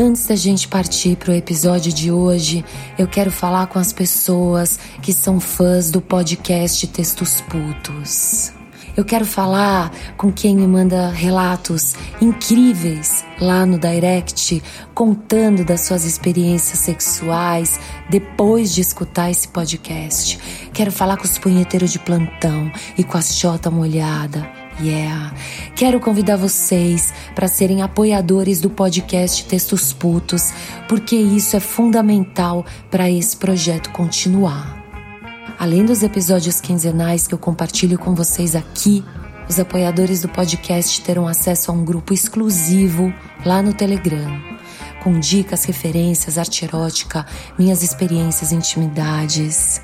Antes da gente partir para o episódio de hoje, eu quero falar com as pessoas que são fãs do podcast Textos Putos. Eu quero falar com quem me manda relatos incríveis lá no direct, contando das suas experiências sexuais depois de escutar esse podcast. Quero falar com os punheteiros de plantão e com a chota molhada. Yeah! Quero convidar vocês para serem apoiadores do podcast Textos Putos, porque isso é fundamental para esse projeto continuar. Além dos episódios quinzenais que eu compartilho com vocês aqui, os apoiadores do podcast terão acesso a um grupo exclusivo lá no Telegram, com dicas, referências, arte erótica, minhas experiências, intimidades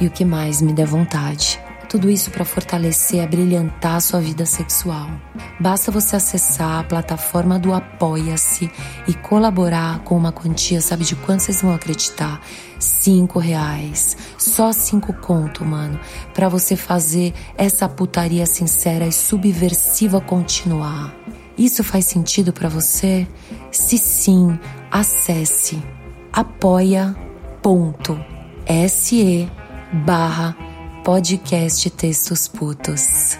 e o que mais me der vontade. Tudo isso para fortalecer, abrilhantar a sua vida sexual. Basta você acessar a plataforma do Apoia-se e colaborar com uma quantia, sabe de quanto vocês vão acreditar? Cinco reais. Só cinco conto, mano. para você fazer essa putaria sincera e subversiva continuar. Isso faz sentido para você? Se sim, acesse apoia.se barra podcast Textos Putos.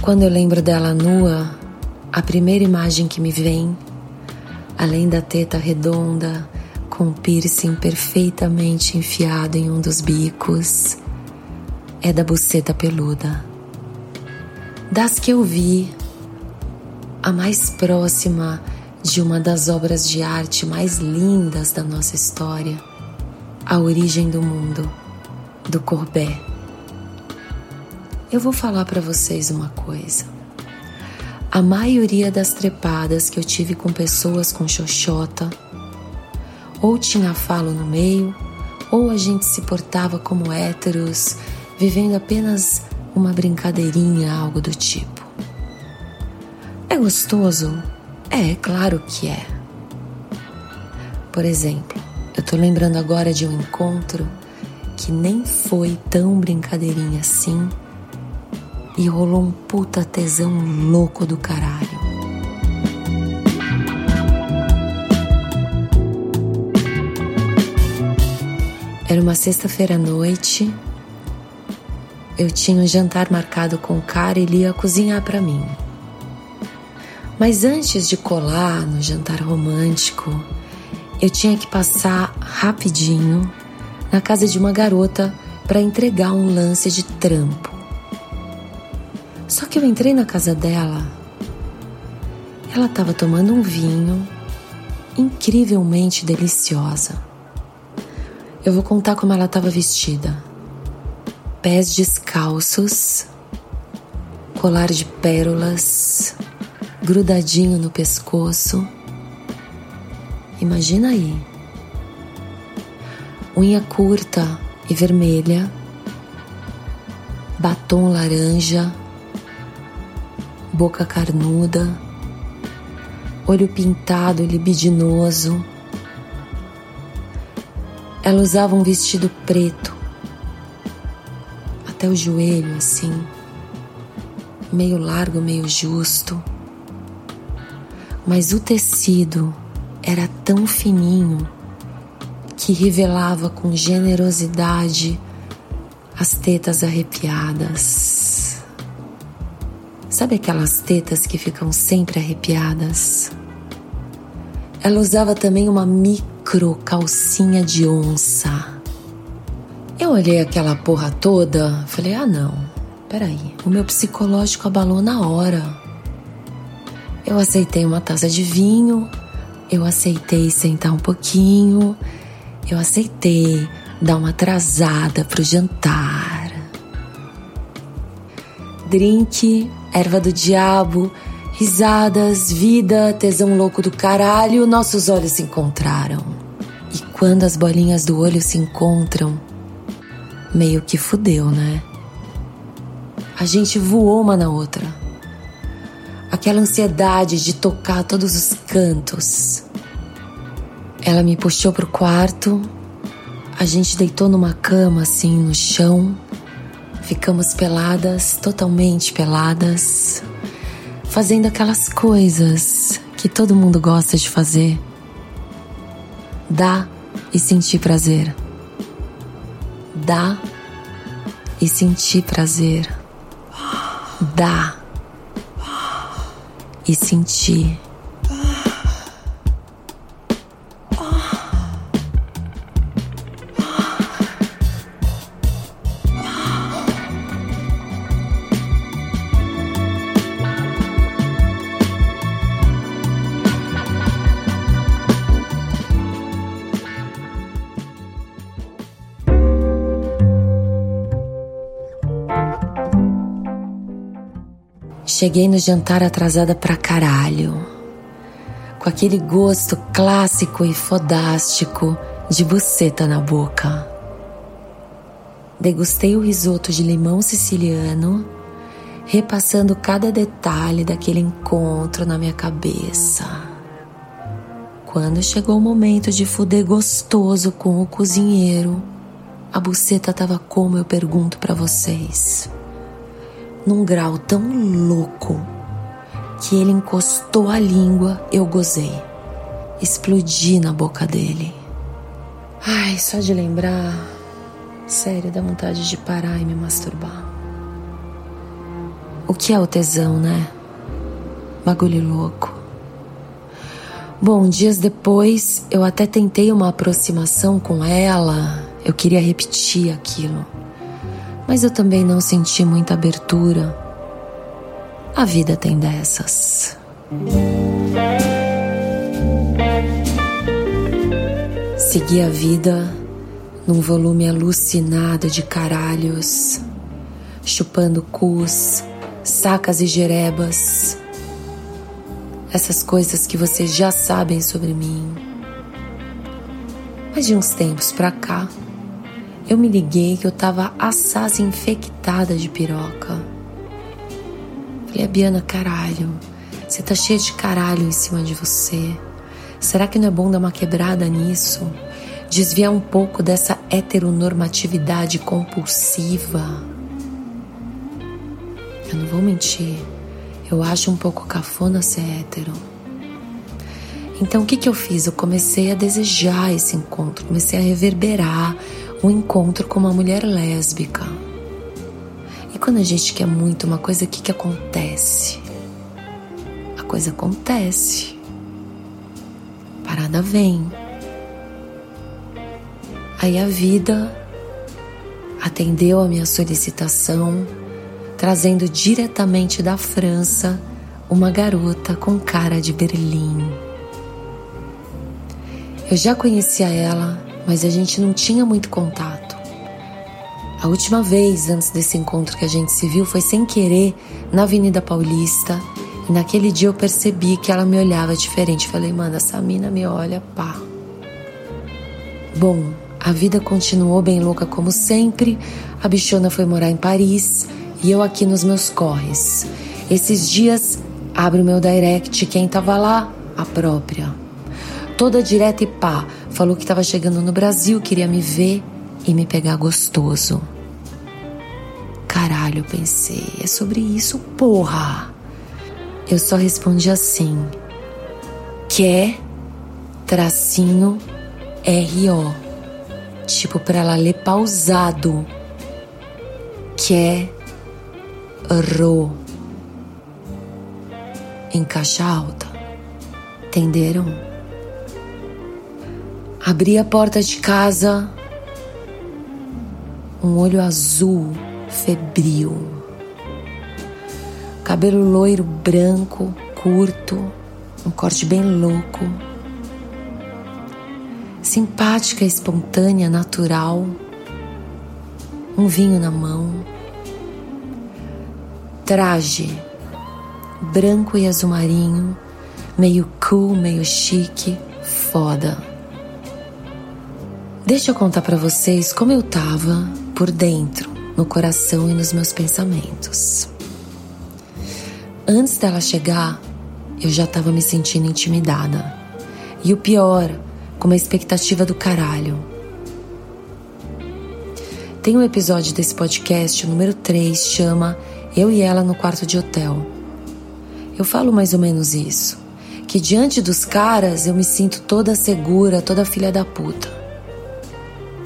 Quando eu lembro dela nua, a primeira imagem que me vem, além da teta redonda, com piercing perfeitamente enfiado em um dos bicos, é da buceta peluda. Das que eu vi, a mais próxima de uma das obras de arte mais lindas da nossa história, A Origem do Mundo, do Courbet. Eu vou falar para vocês uma coisa. A maioria das trepadas que eu tive com pessoas com xoxota, ou tinha falo no meio, ou a gente se portava como héteros, vivendo apenas uma brincadeirinha, algo do tipo. É gostoso? É, claro que é. Por exemplo, eu tô lembrando agora de um encontro que nem foi tão brincadeirinha assim e rolou um puta tesão louco do caralho. Era uma sexta-feira à noite eu tinha um jantar marcado com o cara e ele ia cozinhar para mim. Mas antes de colar no jantar romântico, eu tinha que passar rapidinho na casa de uma garota para entregar um lance de trampo. Só que eu entrei na casa dela, ela estava tomando um vinho incrivelmente deliciosa. Eu vou contar como ela estava vestida pés descalços, colar de pérolas grudadinho no pescoço. Imagina aí. Unha curta e vermelha, batom laranja, boca carnuda, olho pintado e libidinoso. Ela usava um vestido preto até o joelho, assim, meio largo, meio justo. Mas o tecido era tão fininho que revelava com generosidade as tetas arrepiadas. Sabe aquelas tetas que ficam sempre arrepiadas? Ela usava também uma micro calcinha de onça eu olhei aquela porra toda, falei: ah, não, peraí, o meu psicológico abalou na hora. Eu aceitei uma taça de vinho, eu aceitei sentar um pouquinho, eu aceitei dar uma atrasada pro jantar. Drink, erva do diabo, risadas, vida, tesão louco do caralho, nossos olhos se encontraram. E quando as bolinhas do olho se encontram, meio que fudeu, né? A gente voou uma na outra. Aquela ansiedade de tocar todos os cantos. Ela me puxou pro quarto, A gente deitou numa cama assim no chão, ficamos peladas, totalmente peladas, fazendo aquelas coisas que todo mundo gosta de fazer. Dar e sentir prazer. Dar e sentir prazer. Dar e sentir. Cheguei no jantar atrasada pra caralho, com aquele gosto clássico e fodástico de buceta na boca. Degustei o risoto de limão siciliano, repassando cada detalhe daquele encontro na minha cabeça. Quando chegou o momento de fuder gostoso com o cozinheiro, a buceta tava como eu pergunto para vocês num grau tão louco que ele encostou a língua, eu gozei. Explodi na boca dele. Ai, só de lembrar, sério, dá vontade de parar e me masturbar. O que é o tesão, né? Bagulho louco. Bom, dias depois eu até tentei uma aproximação com ela, eu queria repetir aquilo mas eu também não senti muita abertura. A vida tem dessas. Segui a vida num volume alucinado de caralhos, chupando cus, sacas e jerebas. Essas coisas que vocês já sabem sobre mim. Mas de uns tempos pra cá, eu me liguei que eu tava assaz infectada de piroca. Falei, Biana, caralho, você tá cheia de caralho em cima de você. Será que não é bom dar uma quebrada nisso? Desviar um pouco dessa heteronormatividade compulsiva? Eu não vou mentir, eu acho um pouco cafona ser hétero. Então o que, que eu fiz? Eu comecei a desejar esse encontro, comecei a reverberar um encontro com uma mulher lésbica. E quando a gente quer muito uma coisa, o que, que acontece? A coisa acontece. Parada vem. Aí a vida atendeu a minha solicitação, trazendo diretamente da França uma garota com cara de Berlim. Eu já conhecia ela mas a gente não tinha muito contato. A última vez antes desse encontro que a gente se viu foi sem querer na Avenida Paulista. E naquele dia eu percebi que ela me olhava diferente. Falei, mano, essa mina me olha, pá. Bom, a vida continuou bem louca como sempre. A bichona foi morar em Paris e eu aqui nos meus corres. Esses dias, abre o meu direct, quem tava lá? A própria toda direta e pá. Falou que estava chegando no Brasil, queria me ver e me pegar gostoso. Caralho, pensei, é sobre isso, porra. Eu só respondi assim: quer tracinho R-O. Tipo, pra ela ler pausado. Quer ro. Em caixa alta. Entenderam? Abri a porta de casa, um olho azul febril, cabelo loiro branco, curto, um corte bem louco, simpática, espontânea, natural, um vinho na mão, traje branco e azul marinho, meio cool, meio chique, foda. Deixa eu contar para vocês como eu tava por dentro, no coração e nos meus pensamentos. Antes dela chegar, eu já tava me sentindo intimidada. E o pior, com uma expectativa do caralho. Tem um episódio desse podcast, o número 3, chama Eu e Ela no Quarto de Hotel. Eu falo mais ou menos isso. Que diante dos caras eu me sinto toda segura, toda filha da puta.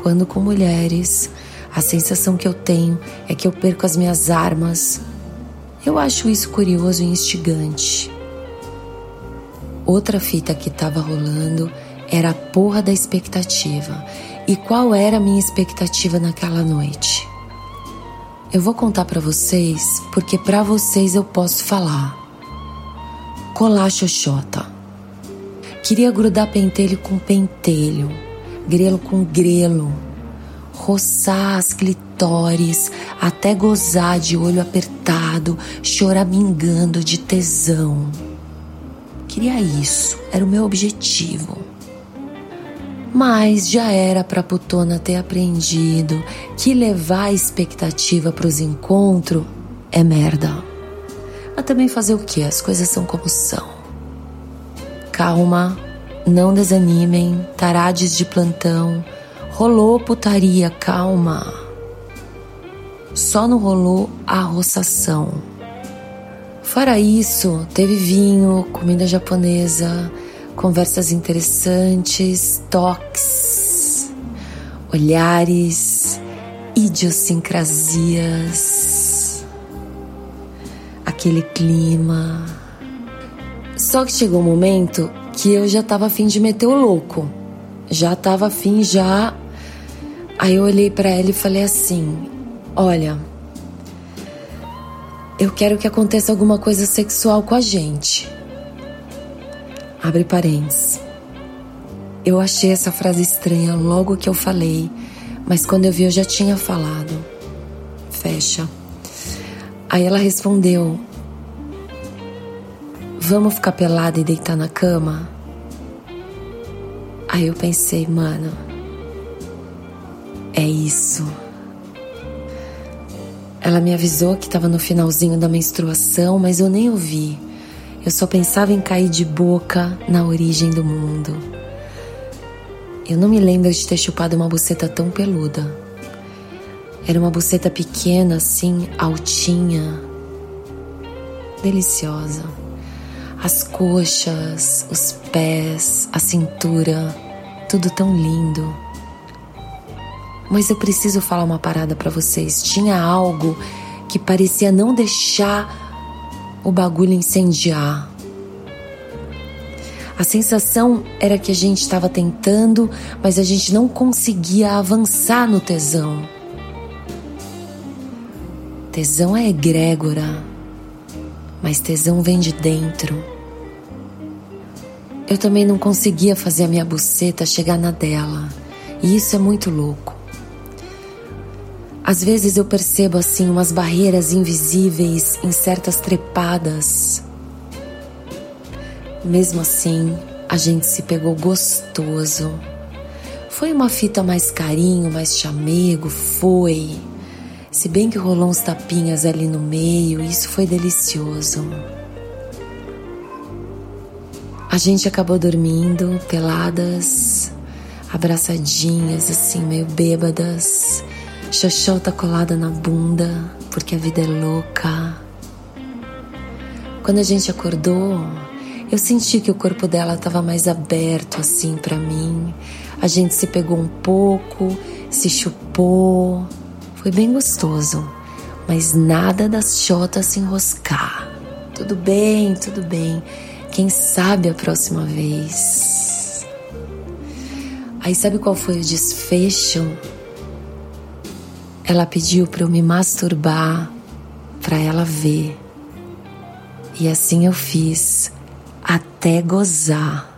Quando com mulheres, a sensação que eu tenho é que eu perco as minhas armas. Eu acho isso curioso e instigante. Outra fita que tava rolando era a porra da expectativa. E qual era a minha expectativa naquela noite? Eu vou contar para vocês porque para vocês eu posso falar. Colar xoxota. Queria grudar pentelho com pentelho, grelo com grelo, roçar as clitóris até gozar de olho apertado, choramingando de tesão. Queria isso, era o meu objetivo. Mas já era para Putona ter aprendido que levar a expectativa para os encontros é merda. Mas também fazer o que? As coisas são como são. Calma, não desanimem, tarades de plantão. Rolou putaria, calma. Só não rolou a roçação. Fora isso, teve vinho, comida japonesa, conversas interessantes, toques, olhares, idiosincrasias, aquele clima. Só que chegou um momento que eu já tava afim de meter o louco. Já tava afim já. Aí eu olhei para ela e falei assim: "Olha, eu quero que aconteça alguma coisa sexual com a gente. Abre parênteses. Eu achei essa frase estranha logo que eu falei, mas quando eu vi eu já tinha falado. Fecha. Aí ela respondeu: Vamos ficar pelada e deitar na cama? Aí eu pensei, mano, é isso. Ela me avisou que estava no finalzinho da menstruação, mas eu nem ouvi. Eu só pensava em cair de boca na origem do mundo. Eu não me lembro de ter chupado uma buceta tão peluda. Era uma buceta pequena, assim, altinha, deliciosa. As coxas, os pés, a cintura, tudo tão lindo. Mas eu preciso falar uma parada para vocês. Tinha algo que parecia não deixar o bagulho incendiar. A sensação era que a gente estava tentando, mas a gente não conseguia avançar no tesão. Tesão é egrégora, mas tesão vem de dentro. Eu também não conseguia fazer a minha buceta chegar na dela, e isso é muito louco. Às vezes eu percebo assim umas barreiras invisíveis em certas trepadas. Mesmo assim, a gente se pegou gostoso. Foi uma fita mais carinho, mais chamego, foi. Se bem que rolou uns tapinhas ali no meio, isso foi delicioso. A gente acabou dormindo, peladas, abraçadinhas, assim, meio bêbadas xoxota colada na bunda, porque a vida é louca. Quando a gente acordou, eu senti que o corpo dela estava mais aberto assim para mim. A gente se pegou um pouco, se chupou. Foi bem gostoso, mas nada das chotas se enroscar. Tudo bem, tudo bem. Quem sabe a próxima vez. Aí sabe qual foi o desfecho? Ela pediu para eu me masturbar para ela ver. E assim eu fiz até gozar.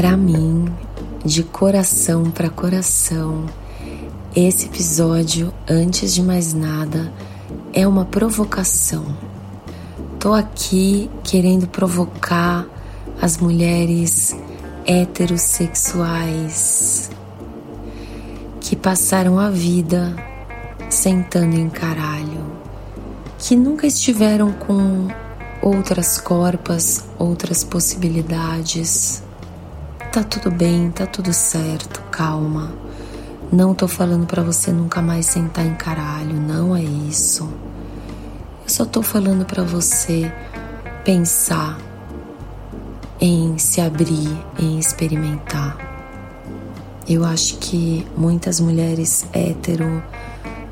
Para mim, de coração para coração, esse episódio, antes de mais nada, é uma provocação. Tô aqui querendo provocar as mulheres heterossexuais que passaram a vida sentando em caralho, que nunca estiveram com outras corpas, outras possibilidades. Tá tudo bem, tá tudo certo, calma. Não tô falando para você nunca mais sentar em caralho, não é isso. Eu só tô falando para você pensar em se abrir, em experimentar. Eu acho que muitas mulheres hétero,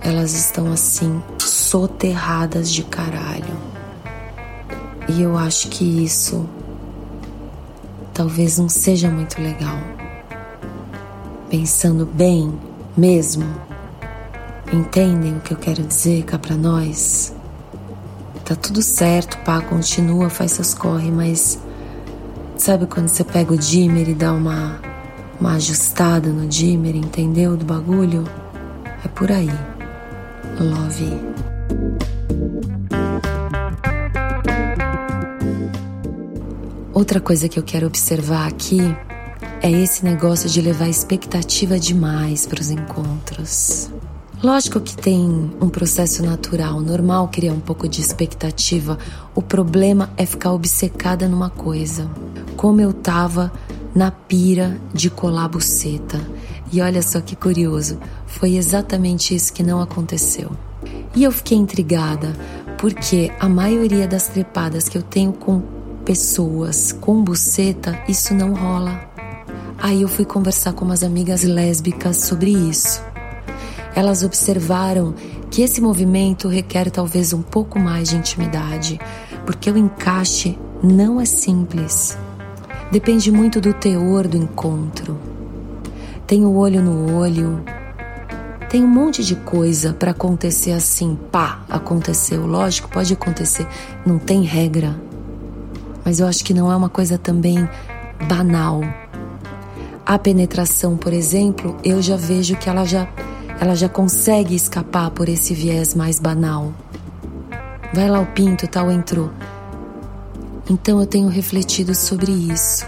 elas estão assim soterradas de caralho. E eu acho que isso talvez não seja muito legal. Pensando bem mesmo, entendem o que eu quero dizer cá pra nós? Tá tudo certo, pá, continua, faz seus corre, mas Sabe quando você pega o dimmer e dá uma, uma ajustada no dimmer, entendeu? Do bagulho? É por aí. Love. Outra coisa que eu quero observar aqui é esse negócio de levar expectativa demais para os encontros. Lógico que tem um processo natural, normal criar um pouco de expectativa. O problema é ficar obcecada numa coisa. Como eu tava na pira de colar buceta. E olha só que curioso, foi exatamente isso que não aconteceu. E eu fiquei intrigada, porque a maioria das trepadas que eu tenho com pessoas com buceta, isso não rola. Aí eu fui conversar com umas amigas lésbicas sobre isso. Elas observaram que esse movimento requer talvez um pouco mais de intimidade, porque o encaixe não é simples. Depende muito do teor do encontro. Tem o olho no olho, tem um monte de coisa para acontecer assim, pá, aconteceu. Lógico, pode acontecer, não tem regra. Mas eu acho que não é uma coisa também banal. A penetração, por exemplo, eu já vejo que ela já ela já consegue escapar por esse viés mais banal. Vai lá o pinto, tal entrou. Então eu tenho refletido sobre isso.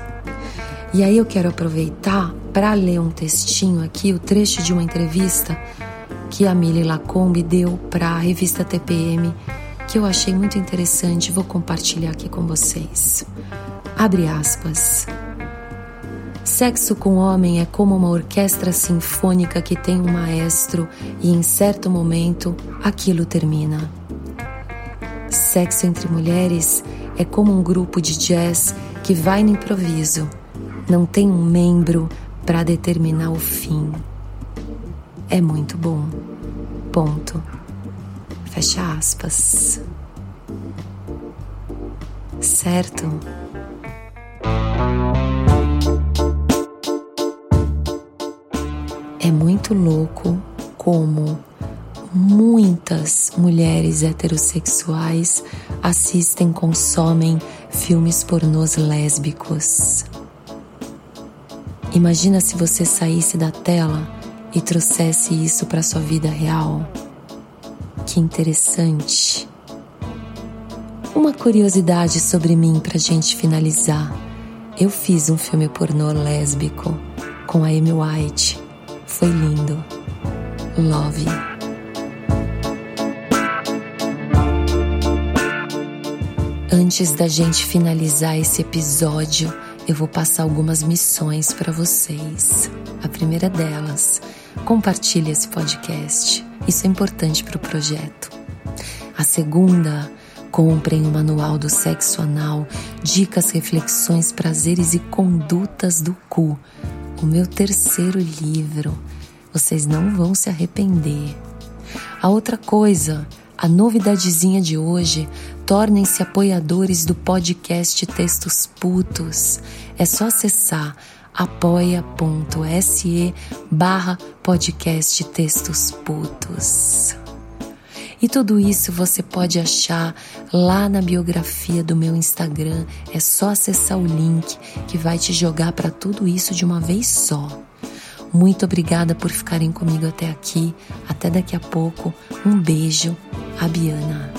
E aí eu quero aproveitar para ler um textinho aqui, o trecho de uma entrevista que a Mili Lacombe deu para a revista TPM, que eu achei muito interessante, vou compartilhar aqui com vocês. Abre aspas. Sexo com homem é como uma orquestra sinfônica que tem um maestro e em certo momento aquilo termina. Sexo entre mulheres é como um grupo de jazz que vai no improviso, não tem um membro para determinar o fim. É muito bom. Ponto. Fecha aspas. Certo? É muito louco como muitas mulheres heterossexuais assistem, consomem filmes pornôs lésbicos. Imagina se você saísse da tela e trouxesse isso para sua vida real. Que interessante. Uma curiosidade sobre mim pra gente finalizar. Eu fiz um filme pornô lésbico com a Amy White foi lindo. Love. Antes da gente finalizar esse episódio, eu vou passar algumas missões para vocês. A primeira delas, compartilhe esse podcast. Isso é importante para o projeto. A segunda, comprem o Manual do Sexo Anal, Dicas, Reflexões, Prazeres e Condutas do Cu o meu terceiro livro. Vocês não vão se arrepender. A outra coisa, a novidadezinha de hoje, tornem-se apoiadores do podcast Textos Putos. É só acessar apoia.se barra podcast Textos Putos. E tudo isso você pode achar lá na biografia do meu Instagram. É só acessar o link que vai te jogar para tudo isso de uma vez só. Muito obrigada por ficarem comigo até aqui. Até daqui a pouco. Um beijo. A Biana.